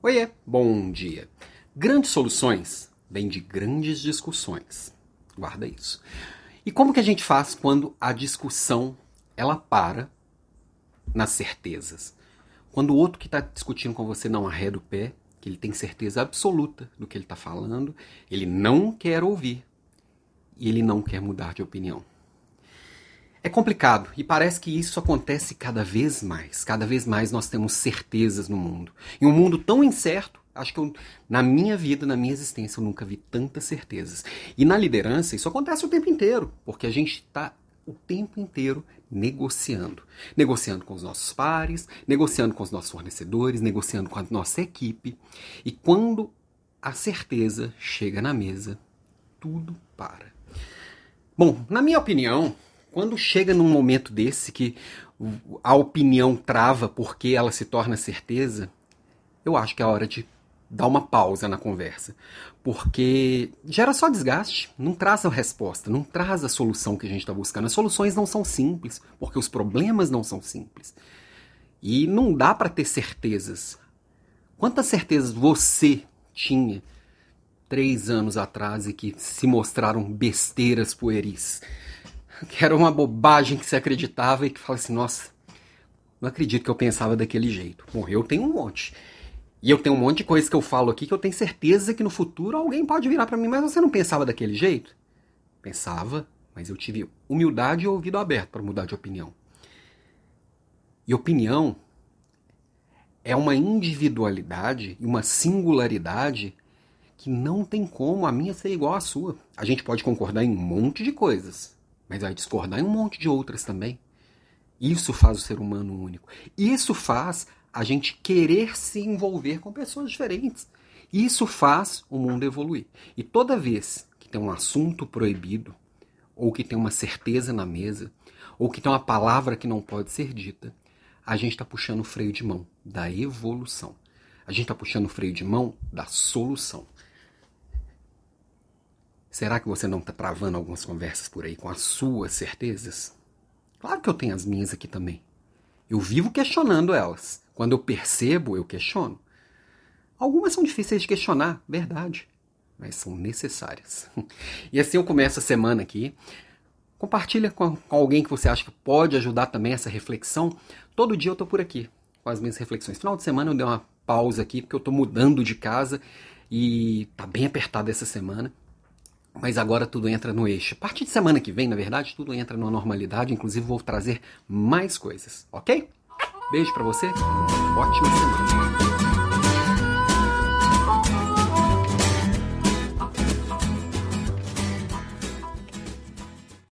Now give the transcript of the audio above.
Oiê, bom dia. Grandes soluções vêm de grandes discussões. Guarda isso. E como que a gente faz quando a discussão ela para nas certezas? Quando o outro que está discutindo com você não arreda o pé, que ele tem certeza absoluta do que ele está falando, ele não quer ouvir e ele não quer mudar de opinião. É complicado e parece que isso acontece cada vez mais. Cada vez mais nós temos certezas no mundo. Em um mundo tão incerto, acho que eu, na minha vida, na minha existência, eu nunca vi tantas certezas. E na liderança, isso acontece o tempo inteiro, porque a gente está o tempo inteiro negociando. Negociando com os nossos pares, negociando com os nossos fornecedores, negociando com a nossa equipe. E quando a certeza chega na mesa, tudo para. Bom, na minha opinião, quando chega num momento desse que a opinião trava porque ela se torna certeza, eu acho que é hora de dar uma pausa na conversa. Porque gera só desgaste, não traz a resposta, não traz a solução que a gente está buscando. As soluções não são simples, porque os problemas não são simples. E não dá para ter certezas. Quantas certezas você tinha três anos atrás e que se mostraram besteiras pueris? Que era uma bobagem que se acreditava e que fala assim, nossa, não acredito que eu pensava daquele jeito. Bom, eu tenho um monte. E eu tenho um monte de coisas que eu falo aqui que eu tenho certeza que no futuro alguém pode virar para mim, mas você não pensava daquele jeito? Pensava, mas eu tive humildade e ouvido aberto para mudar de opinião. E opinião é uma individualidade e uma singularidade que não tem como a minha ser igual à sua. A gente pode concordar em um monte de coisas, mas vai discordar em um monte de outras também. Isso faz o ser humano único. Isso faz a gente querer se envolver com pessoas diferentes. Isso faz o mundo evoluir. E toda vez que tem um assunto proibido, ou que tem uma certeza na mesa, ou que tem uma palavra que não pode ser dita, a gente está puxando o freio de mão da evolução. A gente está puxando o freio de mão da solução. Será que você não está travando algumas conversas por aí com as suas certezas? Claro que eu tenho as minhas aqui também. Eu vivo questionando elas. Quando eu percebo, eu questiono. Algumas são difíceis de questionar, verdade, mas são necessárias. E assim eu começo a semana aqui. Compartilha com alguém que você acha que pode ajudar também essa reflexão. Todo dia eu estou por aqui com as minhas reflexões. Final de semana eu dei uma pausa aqui porque eu estou mudando de casa e tá bem apertado essa semana. Mas agora tudo entra no eixo. A partir de semana que vem, na verdade, tudo entra na normalidade. Inclusive, vou trazer mais coisas, ok? Beijo para você. Ótima semana.